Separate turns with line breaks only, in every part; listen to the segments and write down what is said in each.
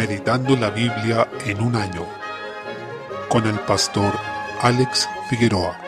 Meditando la Biblia en un año con el pastor Alex Figueroa.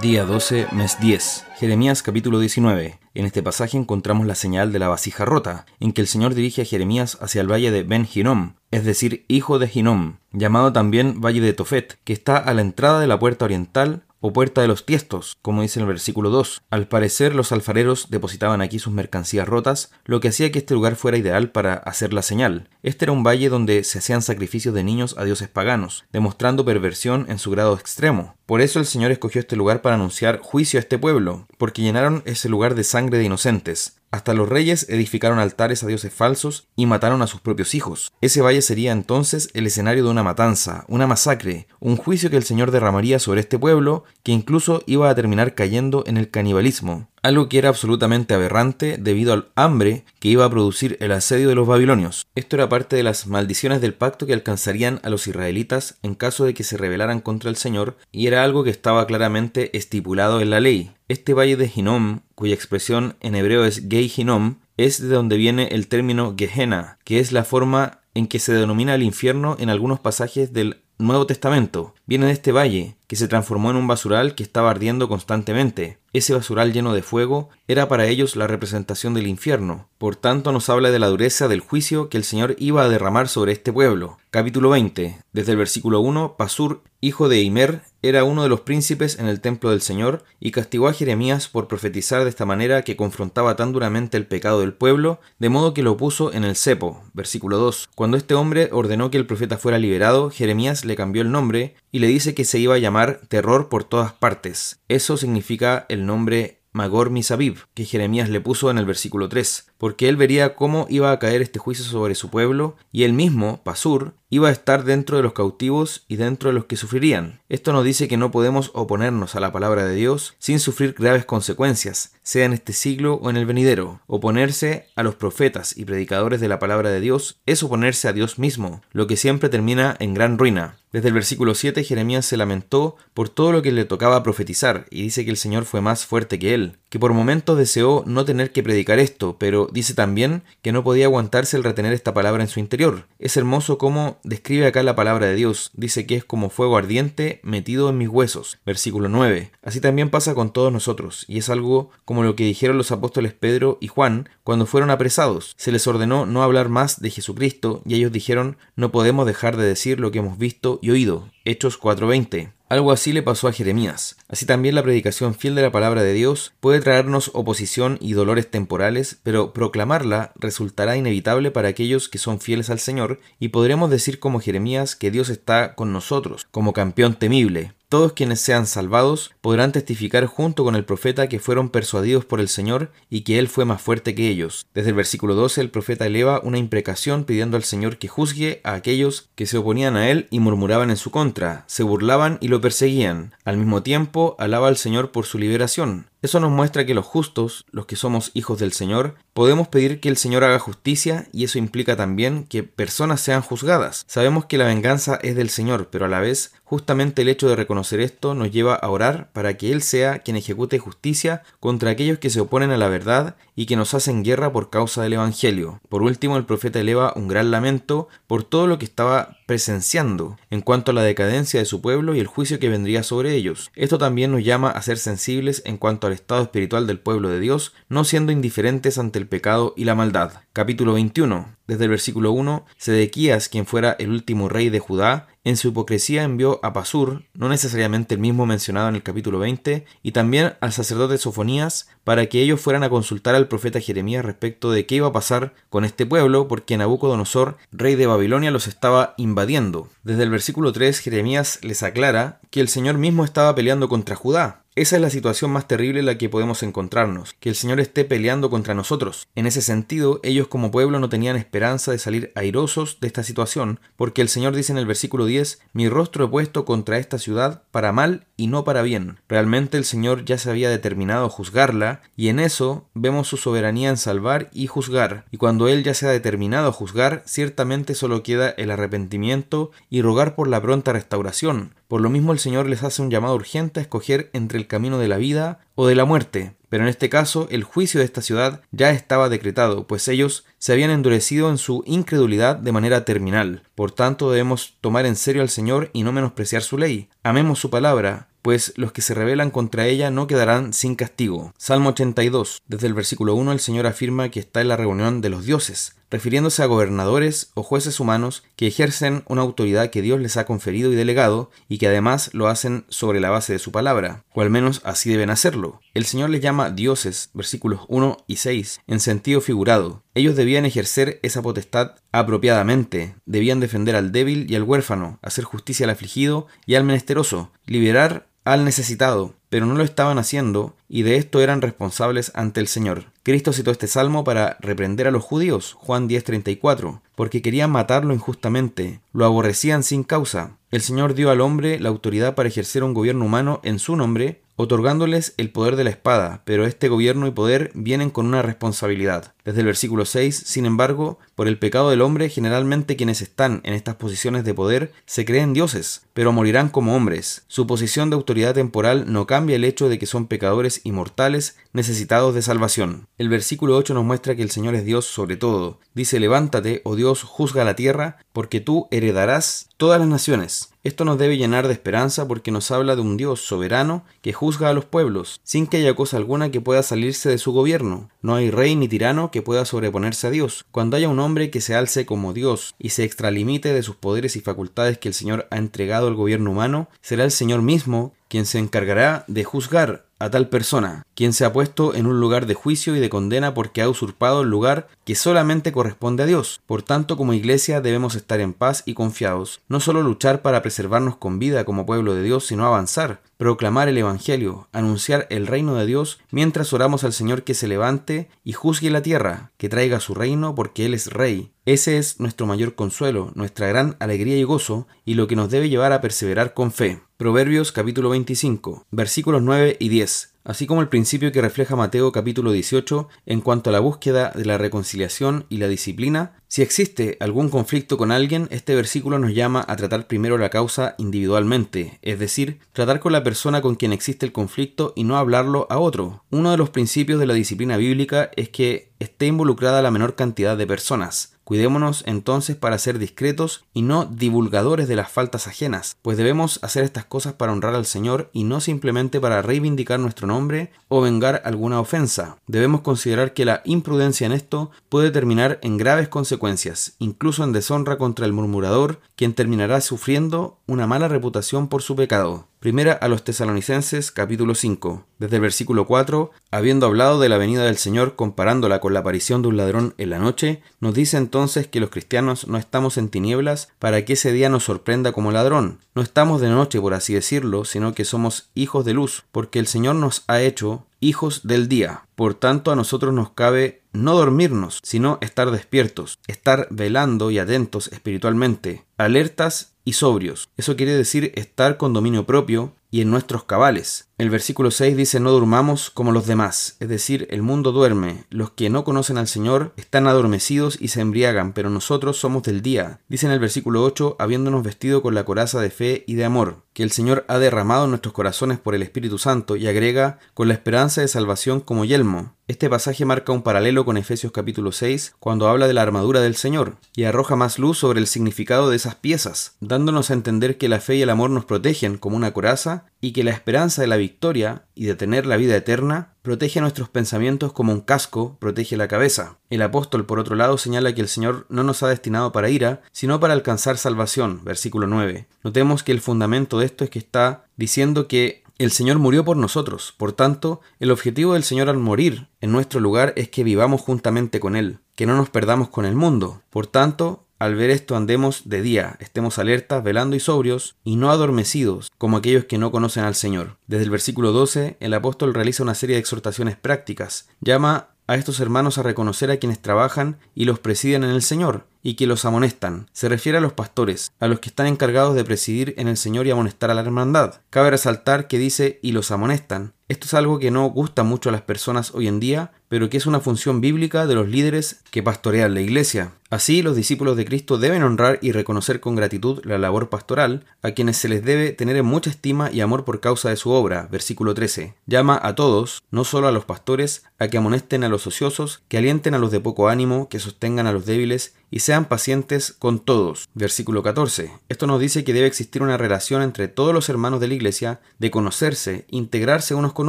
Día 12, mes 10. Jeremías capítulo 19. En este pasaje encontramos la señal de la vasija rota, en que el Señor dirige a Jeremías hacia el valle de Ben Hinnom, es decir, hijo de Hinnom, llamado también valle de Tofet, que está a la entrada de la puerta oriental o puerta de los tiestos, como dice en el versículo 2. Al parecer los alfareros depositaban aquí sus mercancías rotas, lo que hacía que este lugar fuera ideal para hacer la señal. Este era un valle donde se hacían sacrificios de niños a dioses paganos, demostrando perversión en su grado extremo. Por eso el Señor escogió este lugar para anunciar juicio a este pueblo, porque llenaron ese lugar de sangre de inocentes. Hasta los reyes edificaron altares a dioses falsos y mataron a sus propios hijos. Ese valle sería entonces el escenario de una matanza, una masacre, un juicio que el Señor derramaría sobre este pueblo, que incluso iba a terminar cayendo en el canibalismo algo que era absolutamente aberrante debido al hambre que iba a producir el asedio de los babilonios. Esto era parte de las maldiciones del pacto que alcanzarían a los israelitas en caso de que se rebelaran contra el Señor, y era algo que estaba claramente estipulado en la ley. Este valle de Hinnom, cuya expresión en hebreo es Gei Hinnom, es de donde viene el término Gehenna, que es la forma en que se denomina el infierno en algunos pasajes del Nuevo Testamento. Viene de este valle, que se transformó en un basural que estaba ardiendo constantemente. Ese basural lleno de fuego era para ellos la representación del infierno. Por tanto nos habla de la dureza del juicio que el Señor iba a derramar sobre este pueblo. Capítulo 20. Desde el versículo 1, Pasur, hijo de Imer, era uno de los príncipes en el templo del Señor y castigó a Jeremías por profetizar de esta manera que confrontaba tan duramente el pecado del pueblo, de modo que lo puso en el cepo. Versículo 2. Cuando este hombre ordenó que el profeta fuera liberado, Jeremías le cambió el nombre y le dice que se iba a llamar terror por todas partes. Eso significa el nombre Magor Misabib, que Jeremías le puso en el versículo 3, porque él vería cómo iba a caer este juicio sobre su pueblo, y él mismo, Pasur, iba a estar dentro de los cautivos y dentro de los que sufrirían. Esto nos dice que no podemos oponernos a la palabra de Dios sin sufrir graves consecuencias, sea en este siglo o en el venidero. Oponerse a los profetas y predicadores de la palabra de Dios es oponerse a Dios mismo, lo que siempre termina en gran ruina. Desde el versículo 7 Jeremías se lamentó por todo lo que le tocaba profetizar y dice que el Señor fue más fuerte que él, que por momentos deseó no tener que predicar esto, pero dice también que no podía aguantarse el retener esta palabra en su interior. Es hermoso cómo describe acá la palabra de Dios. Dice que es como fuego ardiente metido en mis huesos. Versículo 9. Así también pasa con todos nosotros, y es algo como lo que dijeron los apóstoles Pedro y Juan cuando fueron apresados. Se les ordenó no hablar más de Jesucristo, y ellos dijeron no podemos dejar de decir lo que hemos visto y oído. Hechos 4:20. Algo así le pasó a Jeremías. Así también la predicación fiel de la palabra de Dios puede traernos oposición y dolores temporales, pero proclamarla resultará inevitable para aquellos que son fieles al Señor y podremos decir como Jeremías que Dios está con nosotros, como campeón temible. Todos quienes sean salvados podrán testificar junto con el profeta que fueron persuadidos por el Señor y que Él fue más fuerte que ellos. Desde el versículo 12 el profeta eleva una imprecación pidiendo al Señor que juzgue a aquellos que se oponían a Él y murmuraban en su contra, se burlaban y lo perseguían. Al mismo tiempo alaba al Señor por su liberación. Eso nos muestra que los justos, los que somos hijos del Señor, podemos pedir que el Señor haga justicia y eso implica también que personas sean juzgadas. Sabemos que la venganza es del Señor, pero a la vez justamente el hecho de reconocer esto nos lleva a orar para que Él sea quien ejecute justicia contra aquellos que se oponen a la verdad y que nos hacen guerra por causa del Evangelio. Por último, el profeta eleva un gran lamento por todo lo que estaba presenciando en cuanto a la decadencia de su pueblo y el juicio que vendría sobre ellos. Esto también nos llama a ser sensibles en cuanto al estado espiritual del pueblo de Dios, no siendo indiferentes ante el pecado y la maldad. Capítulo 21. Desde el versículo 1, Sedequías, quien fuera el último rey de Judá, en su hipocresía envió a Pasur, no necesariamente el mismo mencionado en el capítulo 20, y también al sacerdote Sofonías, para que ellos fueran a consultar al profeta Jeremías respecto de qué iba a pasar con este pueblo, porque Nabucodonosor, rey de Babilonia, los estaba invadiendo. Desde el versículo 3, Jeremías les aclara que el Señor mismo estaba peleando contra Judá, esa es la situación más terrible en la que podemos encontrarnos, que el Señor esté peleando contra nosotros. En ese sentido, ellos como pueblo no tenían esperanza de salir airosos de esta situación, porque el Señor dice en el versículo 10, mi rostro he puesto contra esta ciudad para mal y no para bien. Realmente el Señor ya se había determinado a juzgarla, y en eso vemos su soberanía en salvar y juzgar, y cuando Él ya se ha determinado a juzgar, ciertamente solo queda el arrepentimiento y rogar por la pronta restauración, Por lo mismo el Señor les hace un llamado urgente a escoger entre el camino de la vida o de la muerte. Pero en este caso el juicio de esta ciudad ya estaba decretado, pues ellos se habían endurecido en su incredulidad de manera terminal. Por tanto debemos tomar en serio al Señor y no menospreciar su ley. Amemos su palabra, pues los que se rebelan contra ella no quedarán sin castigo. Salmo 82. Desde el versículo 1 el Señor afirma que está en la reunión de los dioses, refiriéndose a gobernadores o jueces humanos que ejercen una autoridad que Dios les ha conferido y delegado y que además lo hacen sobre la base de su palabra, o al menos así deben hacerlo. El Señor les llama dioses, versículos 1 y 6, en sentido figurado. Ellos debían ejercer esa potestad apropiadamente, debían defender al débil y al huérfano, hacer justicia al afligido y al menesteroso, liberar al necesitado, pero no lo estaban haciendo y de esto eran responsables ante el Señor. Cristo citó este salmo para reprender a los judíos, Juan 10:34, porque querían matarlo injustamente, lo aborrecían sin causa. El Señor dio al hombre la autoridad para ejercer un gobierno humano en su nombre, otorgándoles el poder de la espada, pero este gobierno y poder vienen con una responsabilidad. Desde el versículo 6, sin embargo, por el pecado del hombre, generalmente quienes están en estas posiciones de poder se creen dioses, pero morirán como hombres. Su posición de autoridad temporal no cambia el hecho de que son pecadores inmortales necesitados de salvación. El versículo 8 nos muestra que el Señor es Dios sobre todo. Dice, levántate, oh Dios, juzga la tierra, porque tú heredarás todas las naciones. Esto nos debe llenar de esperanza porque nos habla de un Dios soberano que juzga a los pueblos, sin que haya cosa alguna que pueda salirse de su gobierno. No hay rey ni tirano que pueda sobreponerse a Dios. Cuando haya un hombre que se alce como Dios y se extralimite de sus poderes y facultades que el Señor ha entregado al gobierno humano, será el Señor mismo quien se encargará de juzgar a tal persona, quien se ha puesto en un lugar de juicio y de condena porque ha usurpado el lugar que solamente corresponde a Dios. Por tanto, como iglesia debemos estar en paz y confiados, no solo luchar para preservarnos con vida como pueblo de Dios, sino avanzar, proclamar el Evangelio, anunciar el reino de Dios, mientras oramos al Señor que se levante y juzgue la tierra, que traiga su reino porque Él es Rey. Ese es nuestro mayor consuelo, nuestra gran alegría y gozo, y lo que nos debe llevar a perseverar con fe. Proverbios capítulo 25, versículos 9 y 10 así como el principio que refleja Mateo capítulo 18 en cuanto a la búsqueda de la reconciliación y la disciplina. Si existe algún conflicto con alguien, este versículo nos llama a tratar primero la causa individualmente, es decir, tratar con la persona con quien existe el conflicto y no hablarlo a otro. Uno de los principios de la disciplina bíblica es que esté involucrada la menor cantidad de personas. Cuidémonos entonces para ser discretos y no divulgadores de las faltas ajenas, pues debemos hacer estas cosas para honrar al Señor y no simplemente para reivindicar nuestro nombre o vengar alguna ofensa. Debemos considerar que la imprudencia en esto puede terminar en graves consecuencias, incluso en deshonra contra el murmurador, quien terminará sufriendo una mala reputación por su pecado. Primera a los tesalonicenses capítulo 5. Desde el versículo 4, habiendo hablado de la venida del Señor comparándola con la aparición de un ladrón en la noche, nos dice entonces que los cristianos no estamos en tinieblas para que ese día nos sorprenda como ladrón. No estamos de noche, por así decirlo, sino que somos hijos de luz, porque el Señor nos ha hecho hijos del día. Por tanto, a nosotros nos cabe no dormirnos, sino estar despiertos, estar velando y atentos espiritualmente, alertas y sobrios. Eso quiere decir estar con dominio propio y en nuestros cabales. El versículo 6 dice no durmamos como los demás, es decir, el mundo duerme, los que no conocen al Señor están adormecidos y se embriagan, pero nosotros somos del día. Dice en el versículo 8, habiéndonos vestido con la coraza de fe y de amor, que el Señor ha derramado en nuestros corazones por el Espíritu Santo, y agrega, con la esperanza de salvación como yelmo. Este pasaje marca un paralelo con Efesios capítulo 6, cuando habla de la armadura del Señor, y arroja más luz sobre el significado de esas piezas, dándonos a entender que la fe y el amor nos protegen como una coraza, y que la esperanza de la victoria y de tener la vida eterna protege nuestros pensamientos como un casco protege la cabeza. El apóstol, por otro lado, señala que el Señor no nos ha destinado para ira, sino para alcanzar salvación, versículo 9. Notemos que el fundamento de esto es que está diciendo que el Señor murió por nosotros, por tanto, el objetivo del Señor al morir en nuestro lugar es que vivamos juntamente con Él, que no nos perdamos con el mundo. Por tanto, al ver esto andemos de día, estemos alertas, velando y sobrios, y no adormecidos, como aquellos que no conocen al Señor. Desde el versículo 12, el apóstol realiza una serie de exhortaciones prácticas. Llama a estos hermanos a reconocer a quienes trabajan y los presiden en el Señor, y que los amonestan. Se refiere a los pastores, a los que están encargados de presidir en el Señor y amonestar a la hermandad. Cabe resaltar que dice y los amonestan. Esto es algo que no gusta mucho a las personas hoy en día, pero que es una función bíblica de los líderes que pastorean la iglesia. Así, los discípulos de Cristo deben honrar y reconocer con gratitud la labor pastoral, a quienes se les debe tener en mucha estima y amor por causa de su obra. Versículo 13. Llama a todos, no solo a los pastores, a que amonesten a los ociosos, que alienten a los de poco ánimo, que sostengan a los débiles y sean pacientes con todos. Versículo 14. Esto nos dice que debe existir una relación entre todos los hermanos de la iglesia, de conocerse, integrarse unos con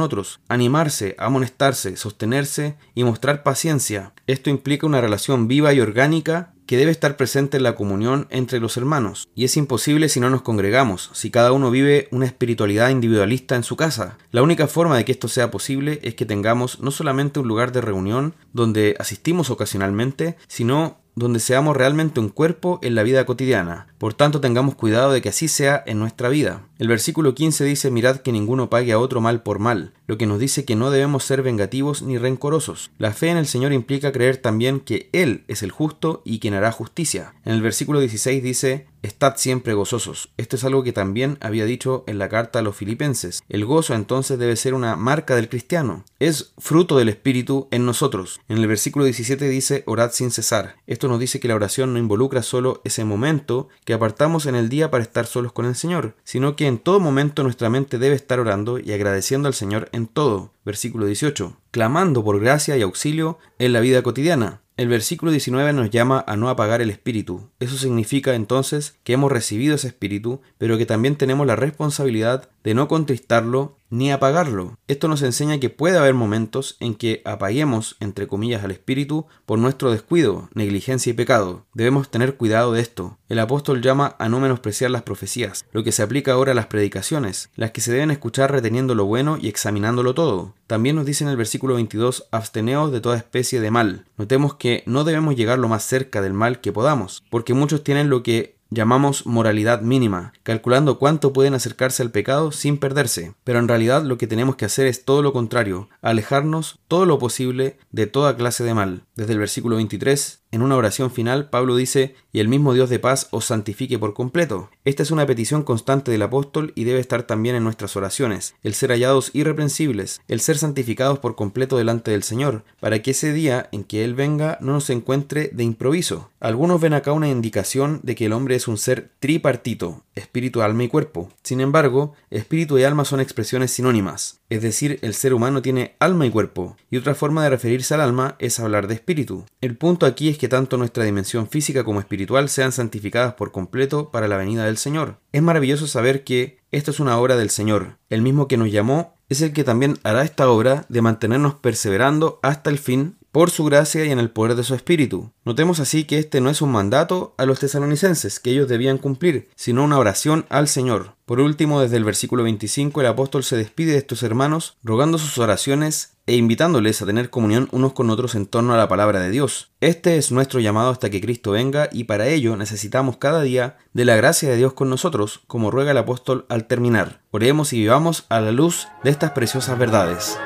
otros, animarse, amonestarse, sostenerse y mostrar paciencia. Esto implica una relación viva y orgánica que debe estar presente en la comunión entre los hermanos, y es imposible si no nos congregamos, si cada uno vive una espiritualidad individualista en su casa. La única forma de que esto sea posible es que tengamos no solamente un lugar de reunión donde asistimos ocasionalmente, sino donde seamos realmente un cuerpo en la vida cotidiana. Por tanto, tengamos cuidado de que así sea en nuestra vida. El versículo 15 dice, mirad que ninguno pague a otro mal por mal, lo que nos dice que no debemos ser vengativos ni rencorosos. La fe en el Señor implica creer también que Él es el justo y quien hará justicia. En el versículo 16 dice, Estad siempre gozosos. Esto es algo que también había dicho en la carta a los filipenses. El gozo entonces debe ser una marca del cristiano. Es fruto del Espíritu en nosotros. En el versículo 17 dice, orad sin cesar. Esto nos dice que la oración no involucra solo ese momento que apartamos en el día para estar solos con el Señor, sino que en todo momento nuestra mente debe estar orando y agradeciendo al Señor en todo. Versículo 18. Clamando por gracia y auxilio en la vida cotidiana. El versículo 19 nos llama a no apagar el espíritu. Eso significa entonces que hemos recibido ese espíritu, pero que también tenemos la responsabilidad de no contristarlo ni apagarlo. Esto nos enseña que puede haber momentos en que apaguemos, entre comillas, al espíritu por nuestro descuido, negligencia y pecado. Debemos tener cuidado de esto. El apóstol llama a no menospreciar las profecías, lo que se aplica ahora a las predicaciones, las que se deben escuchar reteniendo lo bueno y examinándolo todo. También nos dice en el versículo 22, absteneos de toda especie de mal. Notemos que no debemos llegar lo más cerca del mal que podamos, porque muchos tienen lo que llamamos moralidad mínima, calculando cuánto pueden acercarse al pecado sin perderse. Pero en realidad lo que tenemos que hacer es todo lo contrario, alejarnos todo lo posible de toda clase de mal. Desde el versículo 23 en una oración final, Pablo dice, y el mismo Dios de paz os santifique por completo. Esta es una petición constante del apóstol y debe estar también en nuestras oraciones, el ser hallados irreprensibles, el ser santificados por completo delante del Señor, para que ese día en que Él venga no nos encuentre de improviso. Algunos ven acá una indicación de que el hombre es un ser tripartito, espíritu, alma y cuerpo. Sin embargo, espíritu y alma son expresiones sinónimas, es decir, el ser humano tiene alma y cuerpo, y otra forma de referirse al alma es hablar de espíritu. El punto aquí es que tanto nuestra dimensión física como espiritual sean santificadas por completo para la venida del Señor. Es maravilloso saber que esto es una obra del Señor. El mismo que nos llamó es el que también hará esta obra de mantenernos perseverando hasta el fin por su gracia y en el poder de su espíritu. Notemos así que este no es un mandato a los tesalonicenses que ellos debían cumplir, sino una oración al Señor. Por último, desde el versículo 25, el apóstol se despide de estos hermanos, rogando sus oraciones e invitándoles a tener comunión unos con otros en torno a la palabra de Dios. Este es nuestro llamado hasta que Cristo venga y para ello necesitamos cada día de la gracia de Dios con nosotros, como ruega el apóstol al terminar. Oremos y vivamos a la luz de estas preciosas verdades.